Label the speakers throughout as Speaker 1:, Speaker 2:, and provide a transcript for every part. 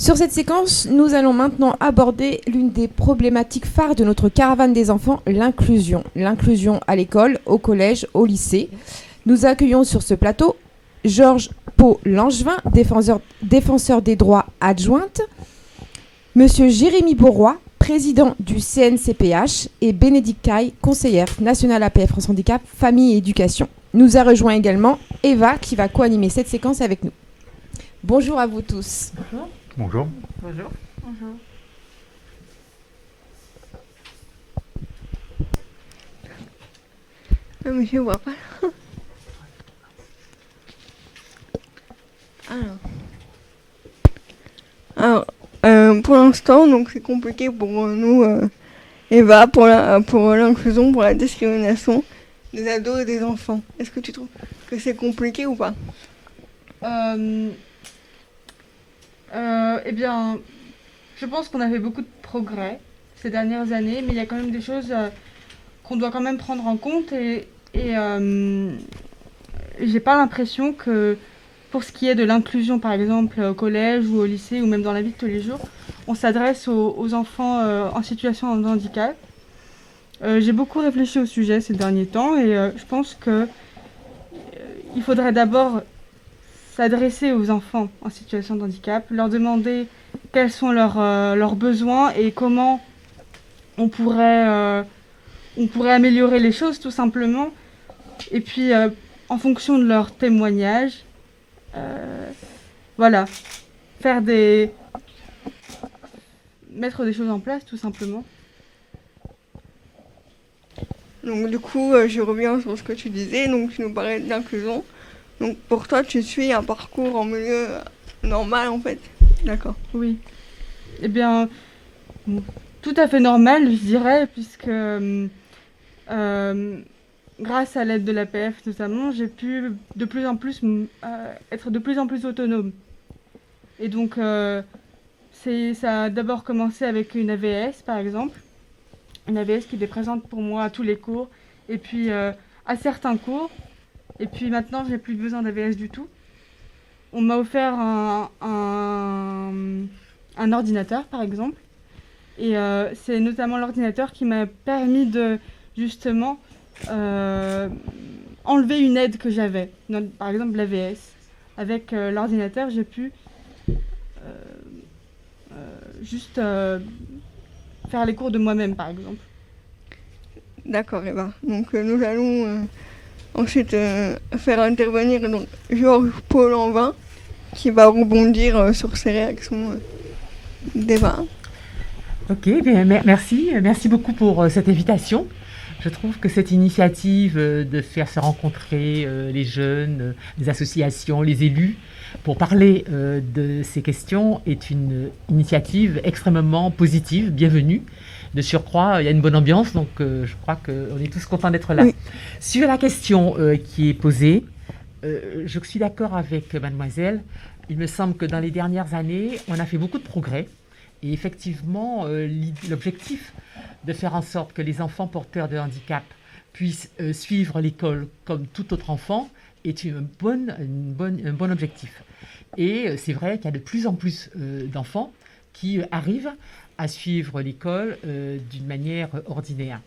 Speaker 1: Sur cette séquence, nous allons maintenant aborder l'une des problématiques phares de notre caravane des enfants, l'inclusion. L'inclusion à l'école, au collège, au lycée. Nous accueillons sur ce plateau Georges Pau Langevin, défenseur, des droits adjointe, Monsieur Jérémy Bourroy, président du CNCPH, et Bénédicte Caille, conseillère nationale APF France Handicap, Famille et Éducation. Nous a rejoint également Eva qui va co-animer cette séquence avec nous. Bonjour à vous tous.
Speaker 2: Bonjour.
Speaker 3: Bonjour.
Speaker 2: Bonjour.
Speaker 4: Bonjour. Mais je vois pas. Alors. Alors, euh, pour l'instant, donc c'est compliqué pour nous, euh, Eva, pour la, pour l'inclusion, pour la discrimination des ados et des enfants. Est-ce que tu trouves que c'est compliqué ou pas?
Speaker 2: Euh, euh, eh bien, je pense qu'on a fait beaucoup de progrès ces dernières années, mais il y a quand même des choses euh, qu'on doit quand même prendre en compte et, et euh, j'ai pas l'impression que pour ce qui est de l'inclusion, par exemple, au collège ou au lycée ou même dans la vie de tous les jours, on s'adresse aux, enfants euh, en situation de handicap. J'ai beaucoup réfléchi au sujet ces derniers temps et je pense que il faudrait d'abord s'adresser aux enfants en situation de handicap, leur demander quels sont leurs, euh, leurs besoins et comment on pourrait, euh, on pourrait améliorer les choses tout simplement. Et puis, euh, en fonction de leurs témoignages, voilà, faire des... mettre des choses en place tout simplement.
Speaker 4: Donc du coup, je reviens sur ce que tu disais, donc tu nous parlais d'inclusion. Donc pour toi, tu suis un parcours en milieu euh, normal en fait. D'accord.
Speaker 2: Oui. Eh bien, tout à fait normal, je dirais, puisque euh, euh, grâce à l'aide de l'APF notamment, j'ai pu de plus en plus être de plus en plus autonome. Et donc, ça a d'abord commencé avec une AVS, par exemple. Une AVS qui était présente pour moi à tous les cours, et puis à certains cours. Et puis maintenant, j'ai plus besoin d'AVS du tout. On m'a offert un, ordinateur, par exemple. Et euh, c'est notamment l'ordinateur qui m'a permis de, justement, euh, enlever une aide que j'avais. Par exemple, l'AVS. Avec euh, l'ordinateur, j'ai pu juste faire les cours de moi-même, par exemple.
Speaker 4: D'accord, Eva. Donc euh, nous allons ensuite euh, faire intervenir donc, Georges Paul Envin qui va rebondir euh, sur ces réactions euh, d'Eva.
Speaker 3: Ok, bien, mer- merci. Merci beaucoup pour cette invitation. Je trouve que cette initiative de faire se rencontrer les jeunes, les associations, les élus, pour parler de ces questions est une initiative extrêmement positive, bienvenue. De surcroît, il y a une bonne ambiance, donc euh, je crois qu'on est tous contents d'être là.
Speaker 4: Oui.
Speaker 3: Sur la question euh, qui est posée, euh, je suis d'accord avec mademoiselle. Il me semble que dans les dernières années, on a fait beaucoup de progrès. Et effectivement, euh, l'objectif de faire en sorte que les enfants porteurs de handicap puissent euh, suivre l'école comme tout autre enfant est une bonne, une bonne, un bon objectif. Et euh, c'est vrai qu'il y a de plus en plus euh, d'enfants qui euh, arrivent à suivre l'école euh, d'une manière ordinaire.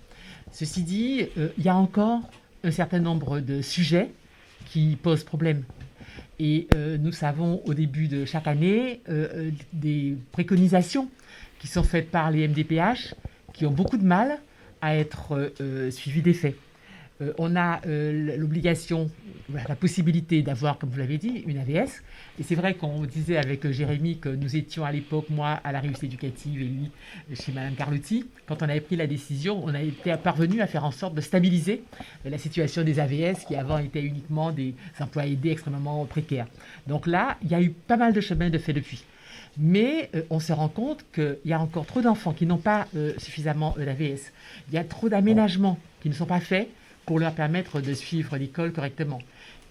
Speaker 3: Ceci dit, euh, il y a encore un certain nombre de sujets qui posent problème. Et euh, nous savons au début de chaque année des préconisations qui sont faites par les MDPH qui ont beaucoup de mal à être suivies des faits. Euh, on a euh, l'obligation, la possibilité d'avoir, comme vous l'avez dit, une AVS. Et c'est vrai qu'on disait avec euh, Jérémy que nous étions à l'époque, moi, à la réussite éducative et lui chez Madame Carlotti. Quand on avait pris la décision, on a été parvenu à faire en sorte de stabiliser la situation des AVS qui avant étaient uniquement des emplois aidés extrêmement précaires. Donc là, il y a eu pas mal de chemin de fait depuis. Mais on se rend compte qu'il y a encore trop d'enfants qui n'ont pas suffisamment d'AVS. Il y a trop d'aménagements qui ne sont pas faits pour leur permettre de suivre l'école correctement.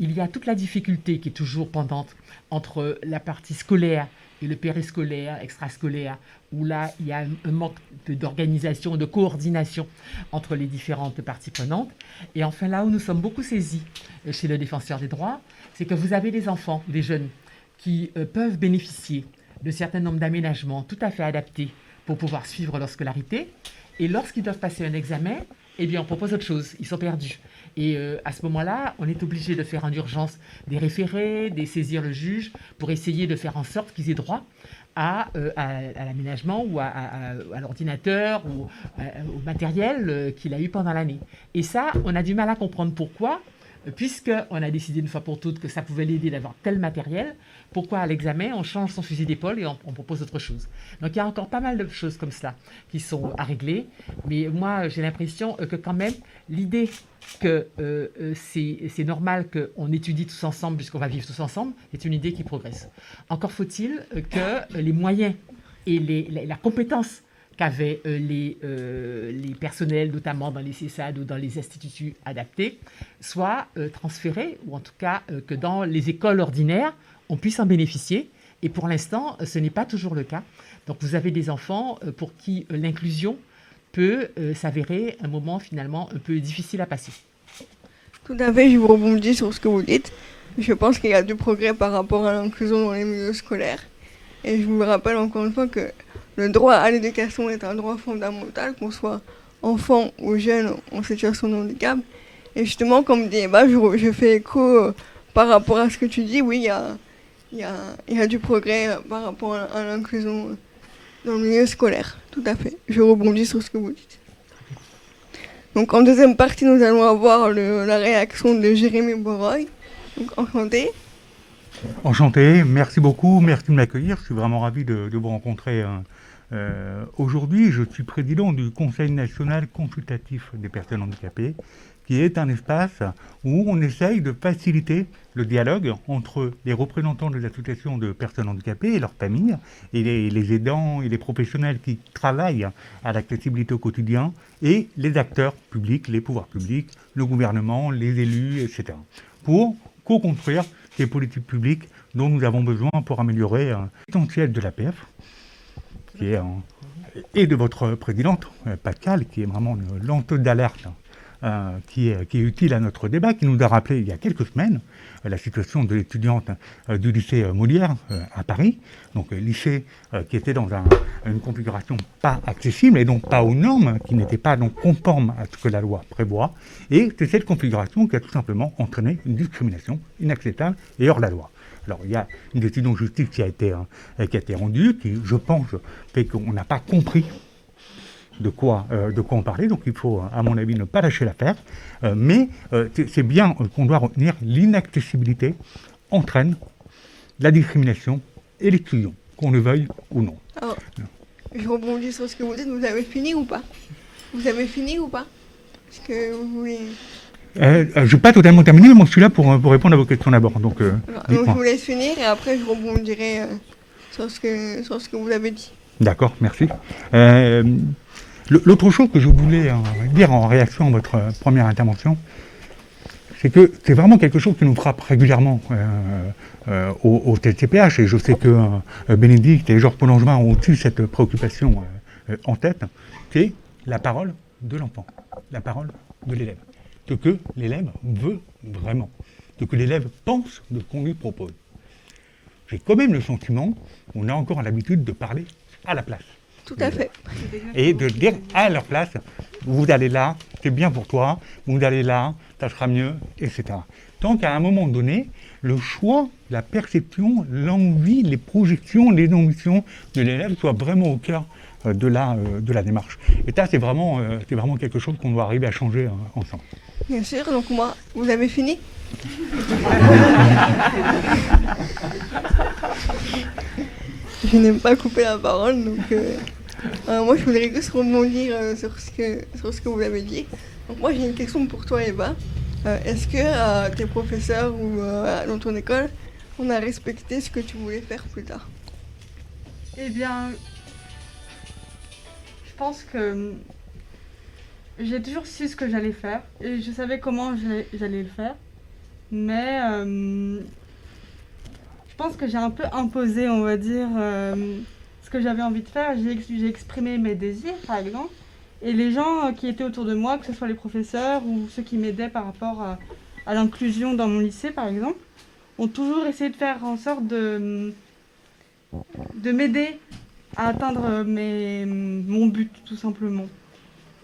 Speaker 3: Il y a toute la difficulté qui est toujours pendante entre la partie scolaire et le périscolaire, extrascolaire, où là, il y a un, manque d'organisation, de coordination entre les différentes parties prenantes. Et enfin, là où nous sommes beaucoup saisis euh, chez le défenseur des droits, c'est que vous avez des enfants, des jeunes, qui euh, peuvent bénéficier de certain nombre d'aménagements tout à fait adaptés pour pouvoir suivre leur scolarité. Et lorsqu'ils doivent passer un examen, eh bien, on propose autre chose. Ils sont perdus. Et euh, à ce moment-là, on est obligé de faire en urgence des référés, de saisir le juge pour essayer de faire en sorte qu'ils aient droit à, euh, l'aménagement ou à, à l'ordinateur ou euh, au matériel qu'il a eu pendant l'année. Et ça, on a du mal à comprendre pourquoi puisqu'on a décidé une fois pour toutes que ça pouvait l'aider d'avoir tel matériel, pourquoi à l'examen on change son fusil d'épaule et on, propose autre chose? Donc il y a encore pas mal de choses comme cela qui sont à régler, mais moi j'ai l'impression que quand même l'idée que euh, euh, c'est normal qu'on étudie tous ensemble puisqu'on va vivre tous ensemble est une idée qui progresse. Encore faut-il que les moyens et la compétence qu'avaient euh, les, euh, les personnels, notamment dans les CESAD ou dans les instituts adaptés, soient euh, transférés, ou en tout cas que dans les écoles ordinaires, on puisse en bénéficier. Et pour l'instant, ce n'est pas toujours le cas. Donc vous avez des enfants pour qui l'inclusion peut s'avérer un moment finalement un peu difficile à passer.
Speaker 4: Tout à fait, je vous rebondis sur ce que vous dites. Je pense qu'il y a du progrès par rapport à l'inclusion dans les milieux scolaires. Et je vous rappelle encore une fois que le droit à l'éducation est un droit fondamental, qu'on soit enfant ou jeune en situation de handicap. Et justement, comme dit Eva, je, fais écho euh, par rapport à ce que tu dis. Oui, il y a, y, a, y a, du progrès euh, par rapport à, l'inclusion dans le milieu scolaire. Tout à fait. Je rebondis sur ce que vous dites. Donc en deuxième partie, nous allons avoir la réaction de Jérémy Boroy. Donc enchanté.
Speaker 5: Enchanté, merci beaucoup, merci de m'accueillir. Je suis vraiment ravi de, vous rencontrer euh, aujourd'hui, je suis président du Conseil national consultatif des personnes handicapées, qui est un espace où on essaye de faciliter le dialogue entre les représentants des associations de personnes handicapées et leurs familles, et les, aidants et les professionnels qui travaillent à l'accessibilité au quotidien, et les acteurs publics, les pouvoirs publics, le gouvernement, les élus, etc. Pour co-construire ces politiques publiques dont nous avons besoin pour améliorer l'essentiel de l'APF, et de votre présidente, euh, Pascal, qui est vraiment une d'alerte euh, qui, est, utile à notre débat, qui nous a rappelé il y a quelques semaines euh, la situation de l'étudiante du lycée Molière à Paris, donc lycée qui était dans une configuration pas accessible et donc pas aux normes, qui n'était pas donc conforme à ce que la loi prévoit, et c'est cette configuration qui a tout simplement entraîné une discrimination inacceptable et hors la loi. Alors, il y a une décision de justice qui a été, euh, qui a été rendue, qui, je pense, fait qu'on n'a pas compris de quoi, euh, de quoi on parlait. Donc, il faut, à mon avis, ne pas lâcher l'affaire. Euh, mais c'est bien qu'on doit retenir l'inaccessibilité entraîne la discrimination et l'exclusion, qu'on le veuille ou non.
Speaker 4: je rebondis sur ce que vous dites. Vous avez fini ou pas? Vous avez fini ou pas? Est-ce que vous voulez.
Speaker 5: Euh, euh, je n'ai pas totalement terminé, mais moi je suis là pour, pour répondre à vos questions d'abord. Donc, euh,
Speaker 4: donc je vous laisse finir et après je rebondirai sur, ce que, sur ce que vous avez dit.
Speaker 5: D'accord, merci. L'autre chose que je voulais dire en réaction à votre première intervention, c'est que c'est vraiment quelque chose qui nous frappe régulièrement au, au, TCPH, et je sais que Bénédicte et Georges Paulangevin ont eu cette préoccupation en tête, c'est la parole de l'enfant, la parole de l'élève ce que l'élève veut vraiment, ce que l'élève pense de ce qu'on lui propose. J'ai quand même le sentiment qu'on a encore l'habitude de parler à la place.
Speaker 4: Tout à fait.
Speaker 5: Et de dire à leur place, vous allez là, c'est bien pour toi, vous allez là, ça sera mieux, etc. Tant qu'à un moment donné, le choix, la perception, l'envie, les projections, les ambitions de l'élève soient vraiment au cœur euh, de la, euh, de la démarche. Et ça, c'est vraiment, euh, c'est vraiment quelque chose qu'on doit arriver à changer ensemble.
Speaker 4: Bien sûr, donc moi, vous avez fini? Je n'aime pas couper la parole, donc moi je voudrais juste rebondir sur, ce que, sur ce que vous avez dit. Donc moi j'ai une question pour toi Eva. Est-ce que tes professeurs ou dans ton école, on a respecté ce que tu voulais faire plus tard?
Speaker 2: Eh bien, je pense que j'ai toujours su ce que j'allais faire et je savais comment j'allais le faire. Mais euh, que j'ai un peu imposé, on va dire, euh, ce que j'avais envie de faire. J'ai exprimé mes désirs, par exemple. Et les gens qui étaient autour de moi, que ce soit les professeurs ou ceux qui m'aidaient par rapport à, à l'inclusion dans mon lycée, par exemple, ont toujours essayé de faire en sorte de de m'aider à atteindre mes, mon but, tout simplement.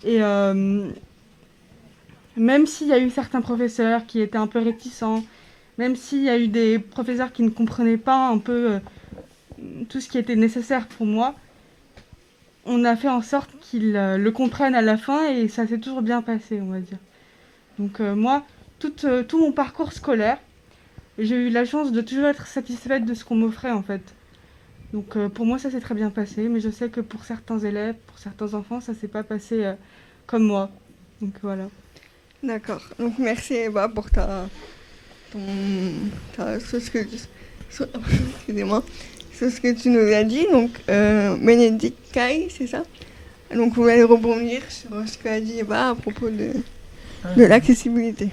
Speaker 2: Et euh, même s'il y a eu certains professeurs qui étaient un peu réticents, même s'il y a eu des professeurs qui ne comprenaient pas un peu euh, tout ce qui était nécessaire pour moi, on a fait en sorte qu'ils euh, le comprennent à la fin et ça s'est toujours bien passé, on va dire. Donc moi, tout, mon parcours scolaire, j'ai eu la chance de toujours être satisfaite de ce qu'on m'offrait en fait. Donc euh, pour moi ça s'est très bien passé, mais je sais que pour certains élèves, pour certains enfants, ça s'est pas passé euh, comme moi. Donc voilà.
Speaker 4: D'accord. Donc merci Eva pour ta, ton, ce que, excusez-moi, ce que tu nous as dit. Donc euh, Bénédicte Kai, c'est ça? Donc vous allez rebondir sur ce qu'a dit Eva à propos de, de l'accessibilité.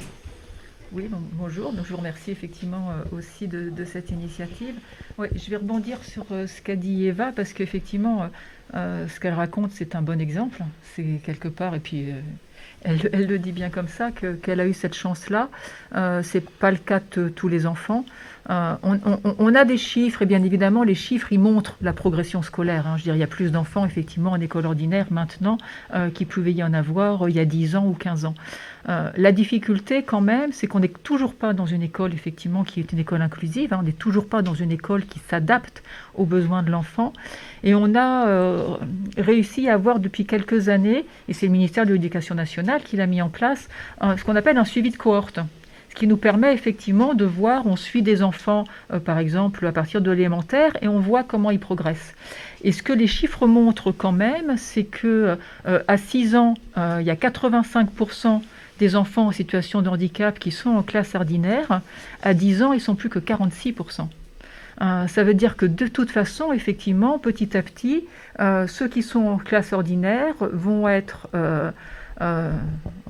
Speaker 6: Oui, bonjour. je vous remercie effectivement euh, aussi de, cette initiative. je vais rebondir sur euh, ce qu'a dit Eva parce qu'effectivement, euh, ce qu'elle raconte, c'est un bon exemple. C'est quelque part, et puis elle, le dit bien comme ça, qu'elle a eu cette chance-là. Ce c'est pas le cas de tous les enfants. On, a des chiffres, et bien évidemment, les chiffres, ils montrent la progression scolaire. Hein. Je dire, il y a plus d'enfants, effectivement, en école ordinaire maintenant qu'il pouvait y en avoir il y a 10 ans ou 15 ans. Euh, la difficulté, quand même, c'est qu'on n'est toujours pas dans une école, effectivement, qui est une école inclusive. Hein. on n'est toujours pas dans une école qui s'adapte aux besoins de l'enfant. Et on a euh, réussi à avoir depuis quelques années, et c'est le ministère de l'Éducation nationale qui l'a mis en place, ce qu'on appelle un suivi de cohorte qui nous permet effectivement de voir, on suit des enfants, euh, par exemple, à partir de l'élémentaire, et on voit comment ils progressent. Et ce que les chiffres montrent quand même, c'est que à 6 ans, il y a 85% des enfants en situation de handicap qui sont en classe ordinaire, à 10 ans, ils sont plus que 46%. Euh, ça veut dire que de toute façon, effectivement, petit à petit, euh, ceux qui sont en classe ordinaire vont être euh,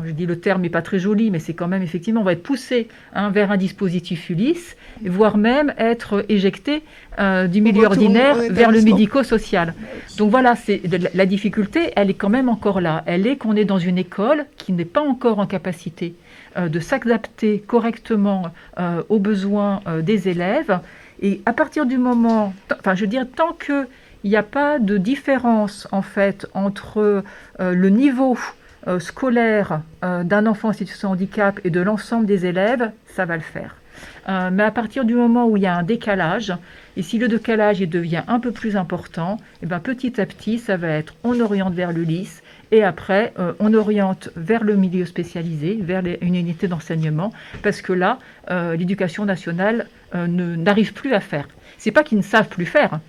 Speaker 6: je dis le terme n'est pas très joli, mais c'est quand même effectivement, on va être poussé hein, vers un dispositif Ulysse, voire même être éjecté euh, du milieu ordinaire vers le médico-social. Donc voilà, c'est la difficulté, elle est quand même encore là. Elle est qu'on est dans une école qui n'est pas encore en capacité euh, de s'adapter correctement aux besoins des élèves. Et à partir du moment, enfin je veux dire, tant qu'il n'y a pas de différence en fait entre le niveau scolaire euh, d'un enfant en situation de handicap et de l'ensemble des élèves, ça va le faire. Euh, mais à partir du moment où il y a un décalage, et si le décalage devient un peu plus important, et eh ben petit à petit, ça va être on oriente vers lycée et après on oriente vers le milieu spécialisé, vers une unité d'enseignement, parce que là, l'éducation nationale n'arrive plus à faire. C'est pas qu'ils ne savent plus faire,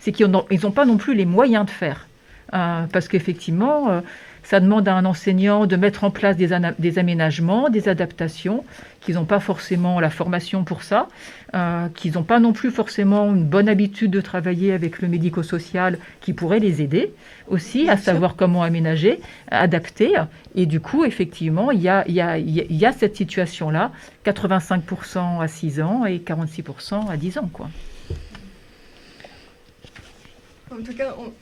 Speaker 6: c'est qu'ils n'ont pas non plus les moyens de faire. parce qu'effectivement, ça demande à un enseignant de mettre en place des, aménagements, des adaptations, qu'ils n'ont pas forcément la formation pour ça, euh, qu'ils n'ont pas non plus forcément une bonne habitude de travailler avec le médico-social qui pourrait les aider aussi à savoir comment aménager, adapter. Et du coup, effectivement, il y a, cette situation-là, 85% à 6 ans et 46% à 10 ans. Quoi.
Speaker 4: En tout cas, on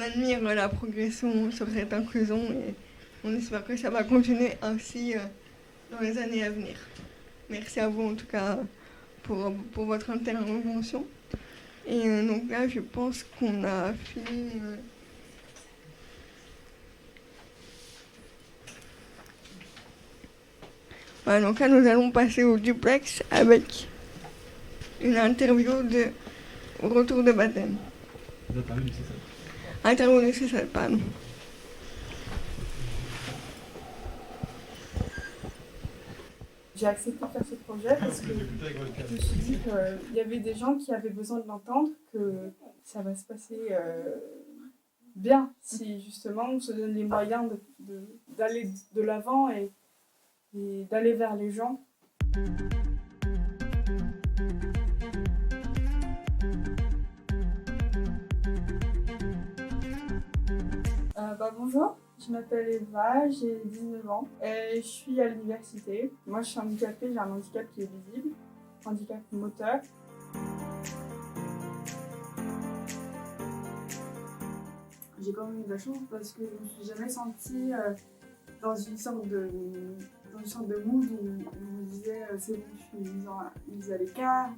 Speaker 4: admire la progression sur cette inclusion et on espère que ça va continuer ainsi euh, dans les années à venir. Merci à vous en tout cas pour, pour votre intervention. Et euh, donc là, je pense qu'on a fini. Euh. donc là, nous allons passer au duplex avec une interview de retour de baptême.
Speaker 7: J'ai accepté de faire ce projet parce que je me suis dit qu'il y avait des gens qui avaient besoin de l'entendre, que ça va se passer euh, bien si justement on se donne les moyens d'aller de, l'avant et d'aller vers les gens. Euh, bah, bonjour, je m'appelle Eva, j'ai 19 ans et je suis à l'université. Moi je suis handicapée, j'ai un handicap qui est visible, handicap moteur. J'ai quand même eu de la chance parce que je me suis jamais sentie euh, dans une sorte de dans une sorte de mood où, on me disait euh, c'est bon, je suis mise, à l'écart.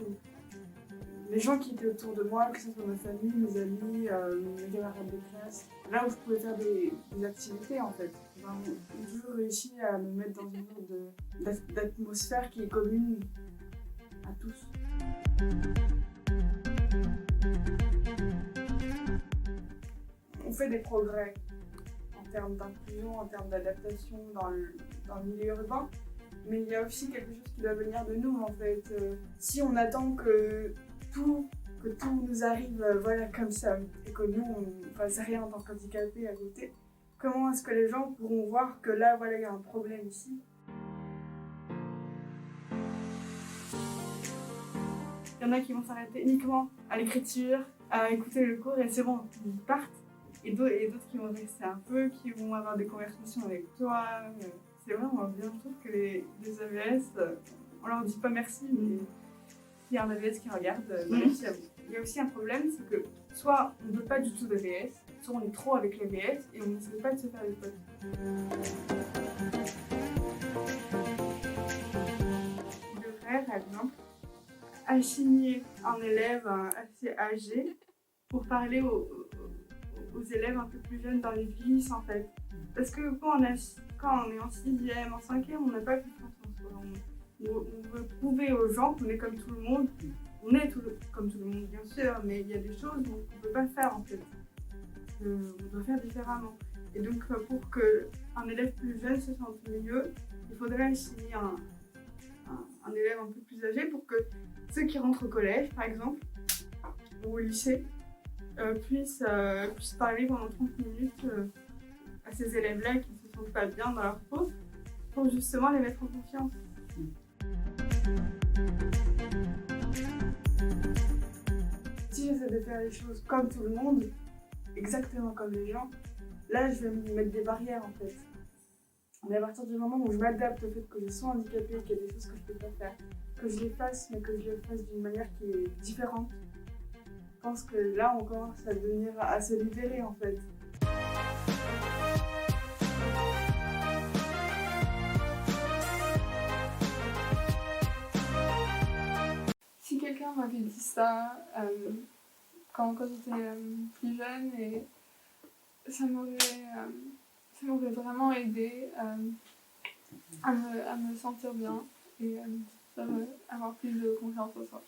Speaker 7: Les gens qui étaient autour de moi, que ce soit ma famille, mes amis, euh, mes camarades de classe, là où je pouvais faire des, activités en fait. J'ai toujours réussi à me mettre dans une sorte d'atmosphère qui est commune à tous. On fait des progrès en termes d'inclusion, en termes d'adaptation dans le milieu urbain, mais il y a aussi quelque chose qui doit venir de nous en fait. Euh, si on attend que que tout nous arrive euh, voilà, comme ça et que nous on ne rien en tant qu'handicapés à côté, comment est-ce que les gens pourront voir que là voilà il y a un problème ici? Il y en a qui vont s'arrêter uniquement à l'écriture, à écouter le cours et c'est bon, ils partent. Et d'autres qui vont rester un peu, qui vont avoir des conversations avec toi. euh, C'est vraiment bien, je trouve que les, les AVS, euh, on leur dit pas merci, mais s'il y a un AVS qui regarde, euh, merci à vous. Il y a aussi un problème, c'est que soit on ne veut pas du tout de VS, soit on est trop avec les VS et on n'essaie pas de se faire des potes. On devrait, par exemple, assigner un élève euh, assez âgé pour parler aux, élèves un peu plus jeunes dans les vices en fait. Parce que quand on, a, quand on est en sixième, en cinquième, on n'a pas confiance en soi. On, veut prouver aux gens qu'on est comme tout le monde. On est comme tout le monde bien sûr, mais il y a des choses qu'on ne peut pas faire en fait. Euh, on doit faire différemment. Et donc euh, pour qu'un élève plus jeune se sente mieux, il faudrait assigner un, élève un peu plus âgé pour que ceux qui rentrent au collège, par exemple, ou au lycée, euh, puissent, puissent parler pendant 30 minutes à ces élèves-là qui ne se sentent pas bien dans leur peau, pour justement les mettre en confiance. Si j'essaie de faire les choses comme tout le monde, exactement comme les gens, là je vais me mettre des barrières en fait. Mais à partir du moment où je m'adapte au fait que je sois handicapée, qu'il y a des choses que je ne peux pas faire, que je les fasse, mais que je les fasse d'une manière qui est différente, je pense que là on commence à devenir, à se libérer en fait.
Speaker 8: Quelqu'un m'avait dit ça euh, quand, j'étais euh, plus jeune, et ça m'aurait euh, ça m'aurait vraiment aidé à, me, à me sentir bien et à avoir plus de confiance en soi.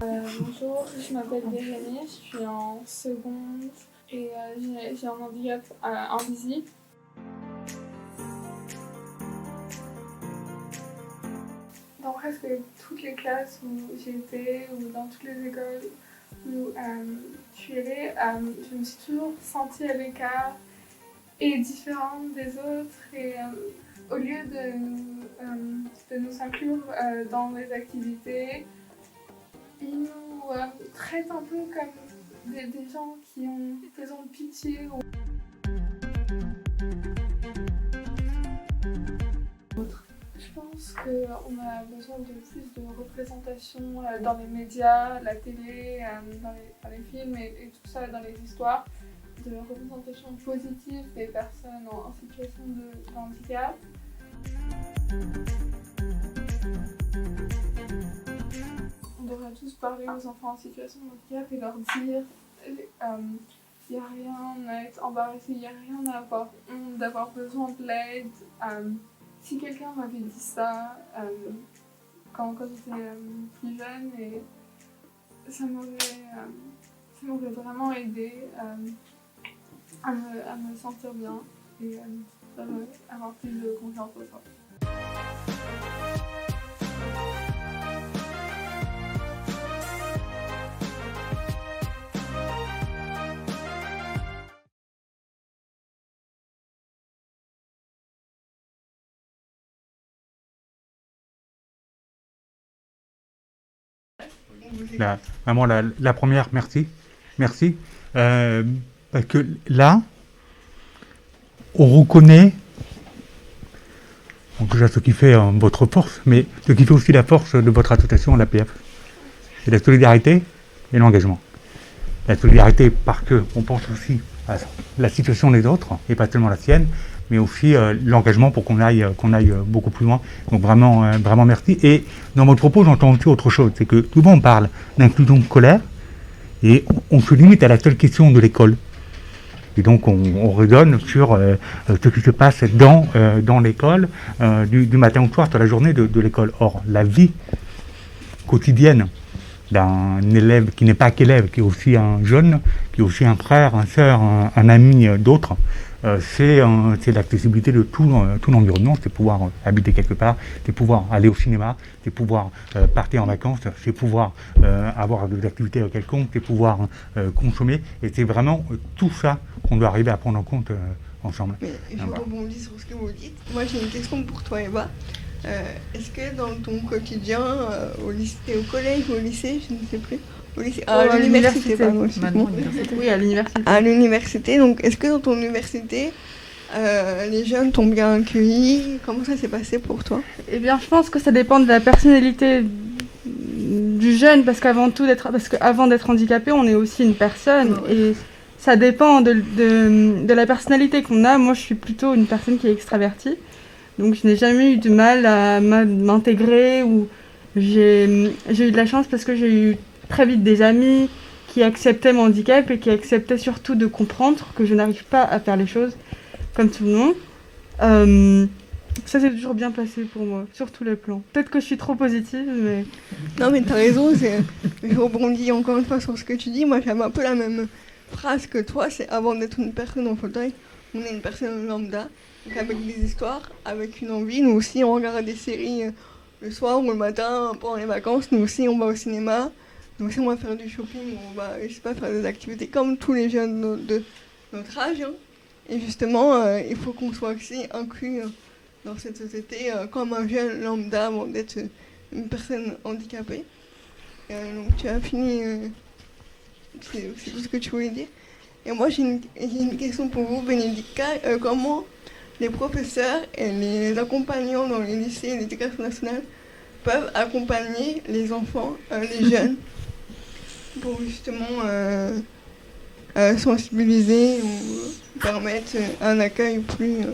Speaker 8: Bonjour, je m'appelle Virginie, je suis en seconde et euh, j'ai- un handicap invisible. Dans presque toutes les classes où j'ai été ou dans toutes les écoles où euh, je suis allée, euh, je me suis toujours sentie à l'écart et différente des autres et au lieu de nous, de nous inclure dans les activités, ils nous traitent un peu comme des, gens qui ont besoin de pitié. ou- Je pense qu'on a besoin de plus de représentation euh, dans les médias, la télé, euh, dans, les, films et, tout ça, dans les histoires, de représentation positive des personnes en, situation de handicap. Devrait tous parler aux enfants en situation de handicap et leur dire il n'y a rien à être embarrassé, il n'y a rien à avoir honte d'avoir besoin de l'aide. Euh, si quelqu'un m'avait dit ça euh, quand, j'étais euh, plus jeune, ça m'aurait euh, vraiment aidé euh, à, me, sentir bien et euh, à avoir plus de confiance en soi.
Speaker 5: La- vraiment, la, première, merci. Merci. Euh, parce que là, on reconnaît déjà ce qui fait euh, votre force, mais ce qui fait aussi la force de votre association, l'APF. C'est la solidarité et l'engagement. La solidarité parce que on pense aussi la situation des autres, et pas seulement la sienne, mais aussi l'engagement pour qu'on aille, qu'on aille beaucoup plus loin. Donc vraiment, vraiment merci. Et dans votre propos, j'entends aussi autre chose, c'est que souvent on parle d'inclusion scolaire, et on se limite à la seule question de l'école. Et donc on, on redonne sur euh, euh, ce qui se passe dans, euh, dans l'école, du, matin au soir, sur la journée de, l'école. Or, la vie quotidienne d'un élève qui n'est pas qu'élève, qui est aussi un jeune, qui est aussi un frère, un soeur, un ami d'autres, euh, c'est l'accessibilité de tout, euh, tout l'environnement, c'est pouvoir euh, habiter quelque part, c'est pouvoir aller au cinéma, c'est pouvoir partir en vacances, c'est pouvoir avoir des activités quelconques, c'est pouvoir consommer. Et c'est vraiment tout ça qu'on doit arriver à prendre en compte ensemble.
Speaker 4: Mais je rebondis sur ce que vous dites. Moi, j'ai une question pour toi, Eva. Est-ce que dans ton quotidien, au lycée, au collège ou au lycée, je ne sais plus,
Speaker 2: à oh, l'université, Oui, à l'université.
Speaker 4: À l'université, donc est-ce que dans ton université, euh, les jeunes t'ont bien accueilli? Comment ça s'est passé pour toi?
Speaker 2: Eh bien, je pense que ça dépend de la personnalité du jeune, parce qu'avant tout, d'être, parce qu'avant d'être handicapé, on est aussi une personne, et ça dépend de, de, de la personnalité qu'on a. Moi, je suis plutôt une personne qui est extravertie, donc je n'ai jamais eu de mal à m'intégrer ou j'ai, eu de la chance parce que j'ai eu très vite des amis qui acceptaient mon handicap et qui acceptaient surtout de comprendre que je n'arrive pas à faire les choses comme tout le monde. Euh, ça s'est toujours bien passé pour moi, sur tous les plans. Peut-être que je suis trop positive, mais...
Speaker 4: Non mais t'as raison, je rebondis encore une fois sur ce que tu dis. Moi j'avais un peu la même phrase que toi, c'est avant d'être une personne en fauteuil, on est une personne lambda, avec des histoires, avec une envie. Nous aussi on regarde des séries euh, le soir ou le matin pendant les vacances, nous aussi on va au cinéma. Donc si on va faire du shopping, on va, je sais pas, faire des activités comme tous les jeunes de, notre âge. Hein. Et justement, euh, il faut qu'on soit aussi inclus euh, dans cette société comme un jeune lambda avant d'être une personne handicapée. donc tu as fini, c'est tout ce que tu voulais dire. Et moi j'ai une, question pour vous, Bénédicte. comment les professeurs et les accompagnants dans les lycées et l'éducation nationale peuvent accompagner les enfants, les jeunes pour justement euh, euh, sensibiliser ou permettre un accueil plus euh,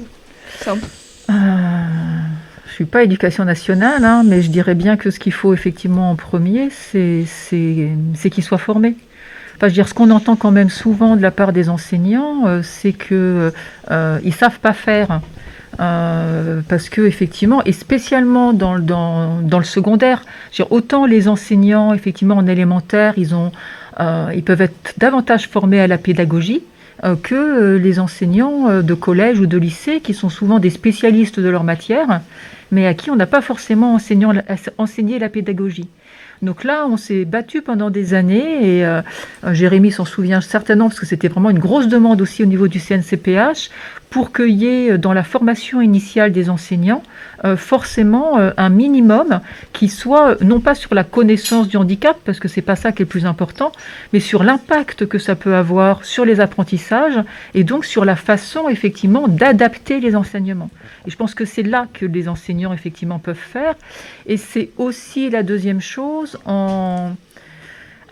Speaker 4: simple
Speaker 6: Je ne suis pas éducation nationale, hein, mais je dirais bien que ce qu'il faut effectivement en premier, c'est qu'ils soient formés. Enfin, je veux ce qu'on entend quand même souvent de la part des enseignants, c'est qu'ils ne savent pas faire. Euh, parce que effectivement, et spécialement dans, le secondaire, autant les enseignants effectivement en élémentaire, ils, ont, euh, ils peuvent être davantage formés à la pédagogie euh, que les enseignants de collège ou de lycée, qui sont souvent des spécialistes de leur matière, mais à qui on n'a pas forcément enseigné la pédagogie. Donc là, on s'est battu pendant des années et euh, Jérémy s'en souvient certainement parce que c'était vraiment une grosse demande aussi au niveau du CNCPH pour qu'il y ait euh, dans la formation initiale des enseignants euh, forcément un minimum qui soit non pas sur la connaissance du handicap parce que c'est pas ça qui est le plus important, mais sur l'impact que ça peut avoir sur les apprentissages et donc sur la façon effectivement d'adapter les enseignements. Et je pense que c'est là que les enseignants effectivement peuvent faire. Et c'est aussi la deuxième chose en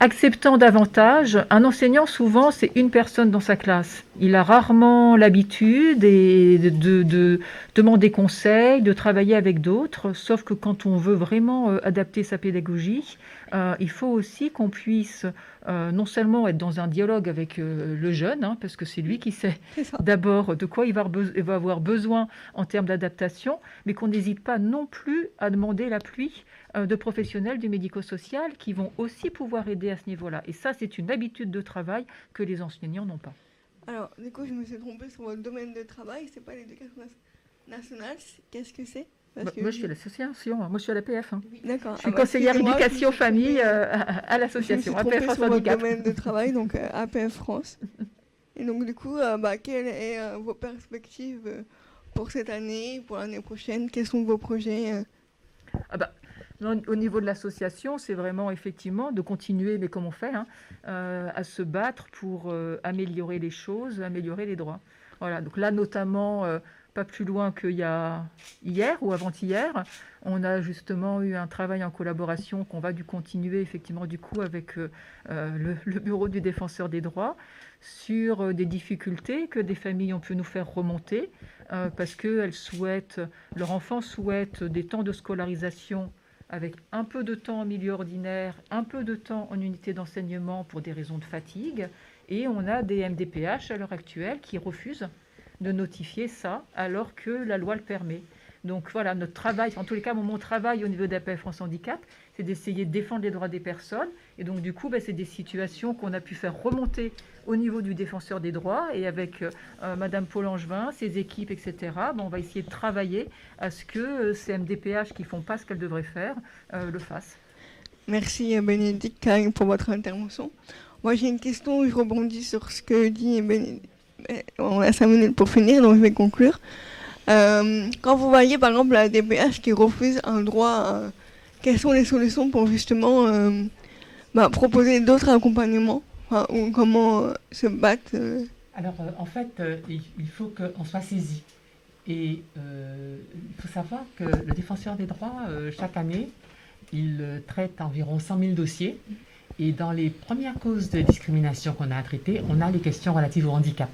Speaker 6: acceptant davantage. Un enseignant, souvent, c'est une personne dans sa classe. Il a rarement l'habitude de, de, demander conseil, de travailler avec d'autres, sauf que quand on veut vraiment euh, adapter sa pédagogie, euh, il faut aussi qu'on puisse euh, non seulement être dans un dialogue avec euh, le jeune, hein, parce que c'est lui qui sait d'abord de quoi il va, avoir besoin en termes d'adaptation, mais qu'on n'hésite pas non plus à demander l'appui de professionnels du médico-social qui vont aussi pouvoir aider à ce niveau-là. Et ça, c'est une habitude de travail que les enseignants n'ont pas.
Speaker 4: Alors, du coup, je me suis trompée sur votre domaine de travail, c'est pas l'éducation nationale, qu'est-ce que c'est?
Speaker 6: Bah, moi, je suis à l'association. Moi, je suis à l'APF. Hein.
Speaker 4: D'accord.
Speaker 6: Je suis ah, bah, conseillère éducation famille euh, à, l'association
Speaker 4: APF France Handicap. domaine de travail, donc euh, APF France. Et donc, du coup, euh, bah, quelles sont vos perspectives pour cette année, pour l'année prochaine? Quels sont vos projets
Speaker 6: ah bah, Au niveau de l'association, c'est vraiment effectivement de continuer, mais comme on fait, hein, à se battre pour améliorer les choses, améliorer les droits. Voilà, donc là, notamment pas plus loin qu'il y a hier ou avant-hier. On a justement eu un travail en collaboration qu'on va du continuer effectivement du coup avec euh, euh, le, bureau du défenseur des droits sur euh, des difficultés que des familles ont pu nous faire remonter parce que souhaitent, leur enfant souhaite des temps de scolarisation avec un peu de temps en milieu ordinaire, un peu de temps en unité d'enseignement pour des raisons de fatigue. Et on a des MDPH à l'heure actuelle qui refusent de notifier ça alors que la loi le permet. Donc voilà, notre travail, en tous les cas, mon travail au niveau d'APF France Handicap, c'est d'essayer de défendre les droits des personnes. Et donc du coup, ben, c'est des situations qu'on a pu faire remonter au niveau du défenseur des droits. Et avec euh, euh, Madame Paul Angevin, ses équipes, etc., ben, on va essayer de travailler à ce que euh, ces MDPH qui font pas ce qu'elles devraient faire le fassent.
Speaker 4: Merci Bénédicte pour votre intervention. Moi j'ai une question, je rebondis sur ce que dit Bénédicte on a cinq minutes pour finir, donc je vais conclure. Euh, quand vous voyez par exemple la DPH qui refuse un droit, euh, quelles sont les solutions pour justement euh, bah, proposer d'autres accompagnements ou comment se battre
Speaker 3: Alors en fait, il faut qu'on soit saisi. Et il faut savoir que le défenseur des droits, chaque année, il traite environ 100 000 dossiers. Et dans les premières causes de discrimination qu'on a à traiter, on a les questions relatives au handicap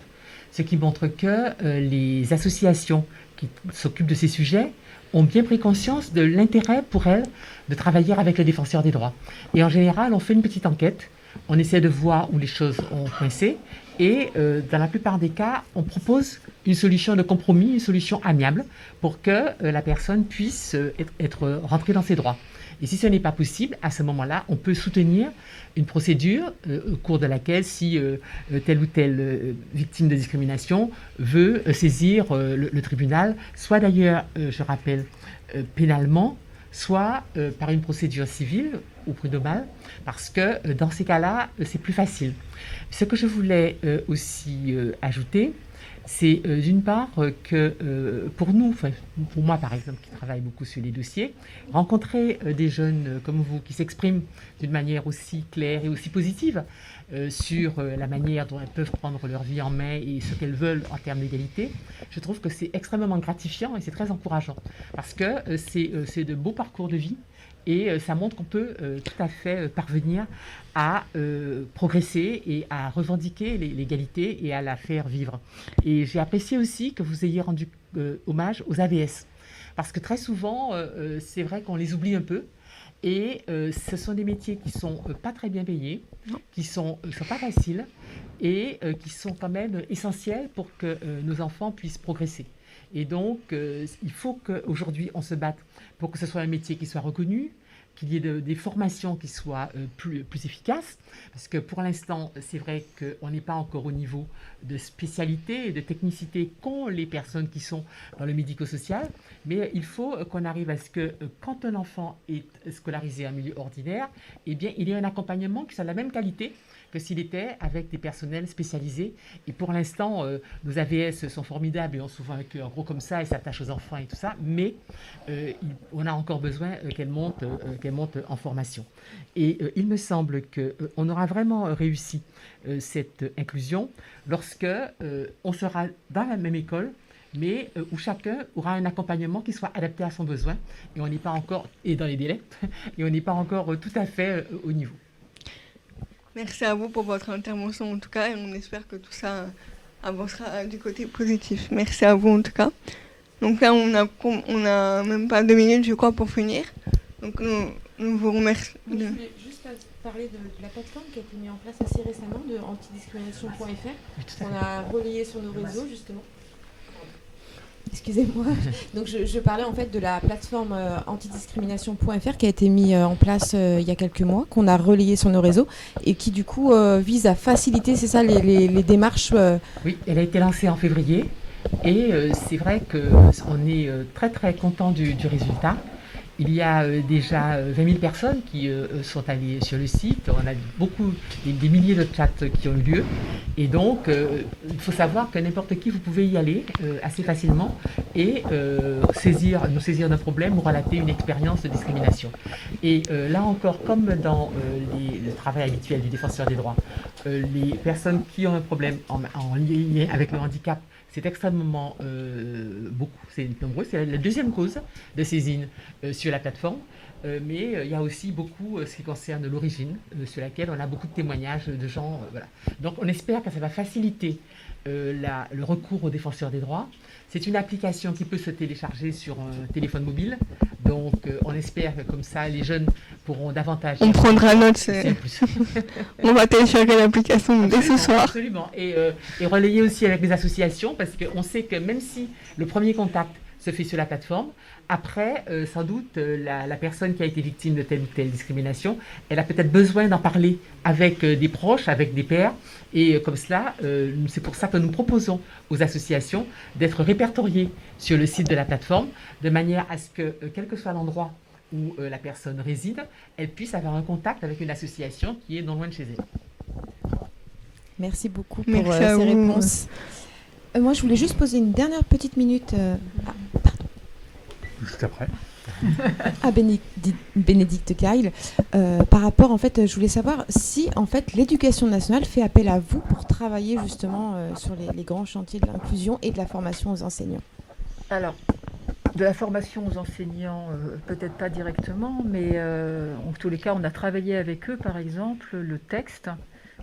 Speaker 3: ce qui montre que euh, les associations qui s'occupent de ces sujets ont bien pris conscience de l'intérêt pour elles de travailler avec le défenseur des droits. Et en général, on fait une petite enquête, on essaie de voir où les choses ont coincé, et euh, dans la plupart des cas, on propose une solution de compromis, une solution amiable, pour que euh, la personne puisse être rentrée dans ses droits. Et si ce n'est pas possible, à ce moment-là, on peut soutenir une procédure euh, au cours de laquelle, si euh, euh, telle ou telle victime de discrimination veut saisir le, tribunal, soit d'ailleurs, je rappelle, pénalement, soit par une procédure civile ou prud'homale, parce que dans ces cas-là, c'est plus facile. Ce que je voulais aussi ajouter, c'est euh, d'une part euh, que euh, pour nous, pour moi par exemple qui travaille beaucoup sur les dossiers, rencontrer des jeunes comme vous qui s'expriment d'une manière aussi claire et aussi positive sur la manière dont elles peuvent prendre leur vie en main et ce qu'elles veulent en termes d'égalité, je trouve que c'est extrêmement gratifiant et c'est très encourageant. Parce que c'est de beaux parcours de vie et euh, ça montre qu'on peut euh, tout à fait euh, parvenir à progresser et à revendiquer l'égalité et à la faire vivre. Et j'ai apprécié aussi que vous ayez rendu hommage aux AVS. Parce que très souvent, c'est vrai qu'on les oublie un peu. Et ce sont des métiers qui sont pas très bien payés, qui sont, sont pas faciles et qui sont quand même essentiels pour que nos enfants puissent progresser. Et donc, il faut qu'aujourd'hui, on se batte pour que ce soit un métier qui soit reconnu, qu'il y ait des formations qui soient euh, plus, plus efficaces, parce que pour l'instant, c'est vrai qu'on n'est pas encore au niveau de spécialité et de technicité qu'ont les personnes qui sont dans le médico-social, mais il faut qu'on arrive à ce que euh, quand un enfant est scolarisé en milieu ordinaire, eh bien, il y ait un accompagnement qui soit de la même qualité que s'il était avec des personnels spécialisés. Et pour l'instant, euh, nos AVS sont formidables et ont souvent un gros comme ça et s'attachent aux enfants et tout ça, mais euh, on a encore besoin qu'elles montent, qu'elle monte en formation. Et il me semble qu'on aura vraiment réussi cette inclusion lorsque on sera dans la même école, mais où chacun aura un accompagnement qui soit adapté à son besoin et on n'est pas encore et dans les délais et on n'est pas encore tout à fait au niveau.
Speaker 4: Merci à vous pour votre intervention en tout cas et on espère que tout ça avancera du côté positif. Merci à vous en tout cas. Donc là on a, on a même pas deux minutes je crois pour finir. Donc nous, vous remercions.
Speaker 1: Parler de, la plateforme qui a été mise en place assez récemment de antidiscrimination.fr. On a relayé sur nos réseaux justement. Excusez-moi. Donc je, parlais en fait de la plateforme euh, antidiscrimination.fr qui a été mise euh, en place euh, il y a quelques mois, qu'on a relayé sur nos réseaux et qui du coup vise à faciliter, c'est ça, les, démarches.
Speaker 3: Oui, elle a été lancée en février et c'est vrai qu'on est très très content du résultat. Il y a euh, déjà 20 euh, 000 personnes qui euh, sont allées sur le site. On a beaucoup, des, milliers de chats qui ont eu lieu. Et donc, il faut savoir que n'importe qui, vous pouvez y aller assez facilement et saisir, nous saisir d'un problème ou relater une expérience de discrimination. Et là encore, comme dans le travail habituel du défenseur des droits, les personnes qui ont un problème en, en lien avec le handicap C'est extrêmement euh, beaucoup, c'est nombreux. C'est la deuxième cause de saisine euh, sur la plateforme. Euh, mais il y a aussi beaucoup ce qui concerne l'origine, sur laquelle on a beaucoup de témoignages de gens. Donc on espère que ça va faciliter le recours aux défenseurs des droits. C'est une application qui peut se télécharger sur un téléphone mobile. Donc euh, on espère que comme ça, les jeunes pourront davantage...
Speaker 4: On prendra note,
Speaker 3: C'est.
Speaker 4: On va télécharger l'application dès ce soir.
Speaker 3: Absolument. Et, euh, et relayer aussi avec les associations, parce qu'on sait que même si le premier contact se fait sur la plateforme, après, euh, sans doute, euh, la, la personne qui a été victime de telle ou telle discrimination, elle a peut-être besoin d'en parler avec euh, des proches, avec des pairs. Et euh, comme cela, euh, c'est pour ça que nous proposons aux associations d'être répertoriées sur le site de la plateforme, de manière à ce que, euh, quel que soit l'endroit où euh, la personne réside, elle puisse avoir un contact avec une association qui est non loin de chez elle.
Speaker 1: Merci beaucoup pour
Speaker 4: Merci
Speaker 1: euh, ces
Speaker 4: vous.
Speaker 1: réponses. Euh, moi, je voulais juste poser une dernière petite minute euh,
Speaker 5: Juste après.
Speaker 1: à Bénédicte, Bénédicte Kyle euh, par rapport, en fait, je voulais savoir si, en fait, l'éducation nationale fait appel à vous pour travailler justement euh, sur les, les grands chantiers de l'inclusion et de la formation aux enseignants.
Speaker 6: Alors, de la formation aux enseignants, euh, peut-être pas directement, mais euh, en tous les cas, on a travaillé avec eux, par exemple, le texte,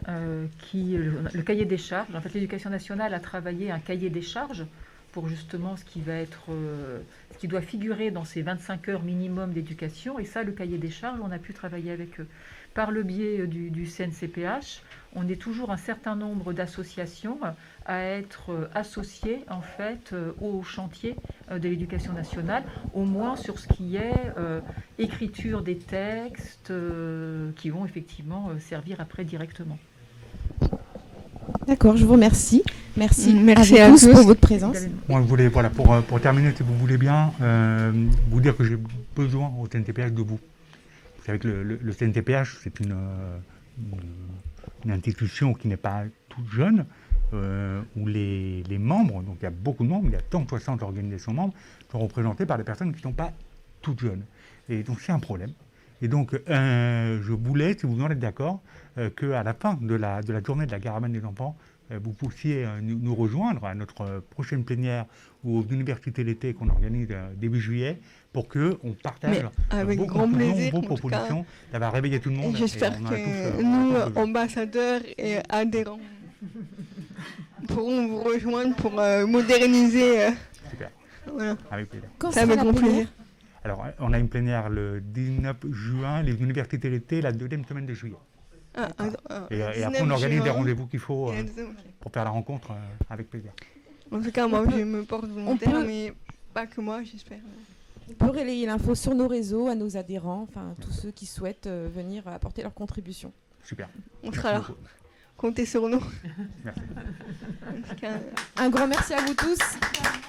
Speaker 6: euh, qui, le, cahier des charges. En fait, l'éducation nationale a travaillé un cahier des charges pour justement ce qui va être, euh, ce qui doit figurer dans ces 25 heures minimum d'éducation. Et ça, le cahier des charges, on a pu travailler avec eux. Par le biais euh, du, CNCPH, on est toujours un certain nombre d'associations à être associées en fait au chantier de l'éducation nationale, au moins sur ce qui est écriture des textes qui vont effectivement servir après directement.
Speaker 1: D'accord, je vous remercie. Merci,
Speaker 4: Merci
Speaker 1: à,
Speaker 4: à
Speaker 1: vous tous
Speaker 4: tous.
Speaker 1: pour votre présence.
Speaker 5: Moi, je voulais, voilà, pour, euh, pour terminer, si vous voulez bien, euh, vous dire que j'ai besoin au CNTPH de vous. Vous savez que le, le- le CNTPH, c'est une, euh, une, une institution qui n'est pas toute jeune, euh, où les, les membres, donc il y a beaucoup de membres, il y a 160 organisations membres, sont représentés par des personnes qui ne sont pas toutes jeunes. Et donc c'est un problème. Et donc, euh, je voulais, si vous en êtes d'accord, qu'à la fin de la, de la journée de la caravane des enfants, euh, vous puissiez euh, nous, rejoindre à notre euh, prochaine plénière ou aux universités d'été qu'on organise euh, début juillet pour qu'on partage
Speaker 4: Mais
Speaker 5: euh,
Speaker 4: avec
Speaker 5: vos
Speaker 4: grand plaisir,
Speaker 5: vos
Speaker 4: tout cas.
Speaker 5: propositions. Ça va réveiller tout le monde.
Speaker 4: J'espère
Speaker 5: on tous, euh,
Speaker 4: que
Speaker 5: on
Speaker 4: nous, ambassadeurs et adhérents, pourront vous rejoindre pour euh, moderniser. euh,
Speaker 5: Super.
Speaker 4: voilà.
Speaker 5: Avec plaisir.
Speaker 1: Quand
Speaker 4: Ça avec grand plaisir.
Speaker 5: Alors, euh, on a une plénière le 19 juin, les universités d'été, la deuxième semaine de juillet.
Speaker 4: Ah, attends, ah,
Speaker 5: Et, et
Speaker 4: 19
Speaker 5: après, on organise des
Speaker 4: juin.
Speaker 5: rendez-vous qu'il faut euh, pour faire la rencontre euh, avec plaisir.
Speaker 4: En tout cas, moi, je me porte volontaire,
Speaker 1: peut-
Speaker 4: mais pas que moi, j'espère.
Speaker 1: On peut relayer l'info sur nos réseaux, à nos adhérents, enfin tous ceux qui souhaitent euh, venir apporter leur contribution.
Speaker 5: Super.
Speaker 4: On sera là. Comptez sur nous.
Speaker 5: Merci.
Speaker 4: En tout cas,
Speaker 1: Un grand merci à vous tous.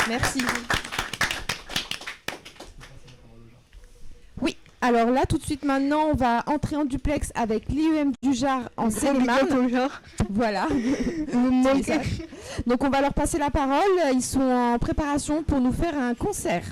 Speaker 1: Merci. Alors là, tout de suite maintenant, on va entrer en duplex avec l'IUM du Jard en Seine-et-Marne.
Speaker 4: genre.
Speaker 1: Voilà. Donc on va leur passer la parole. Ils sont en préparation pour nous faire un concert.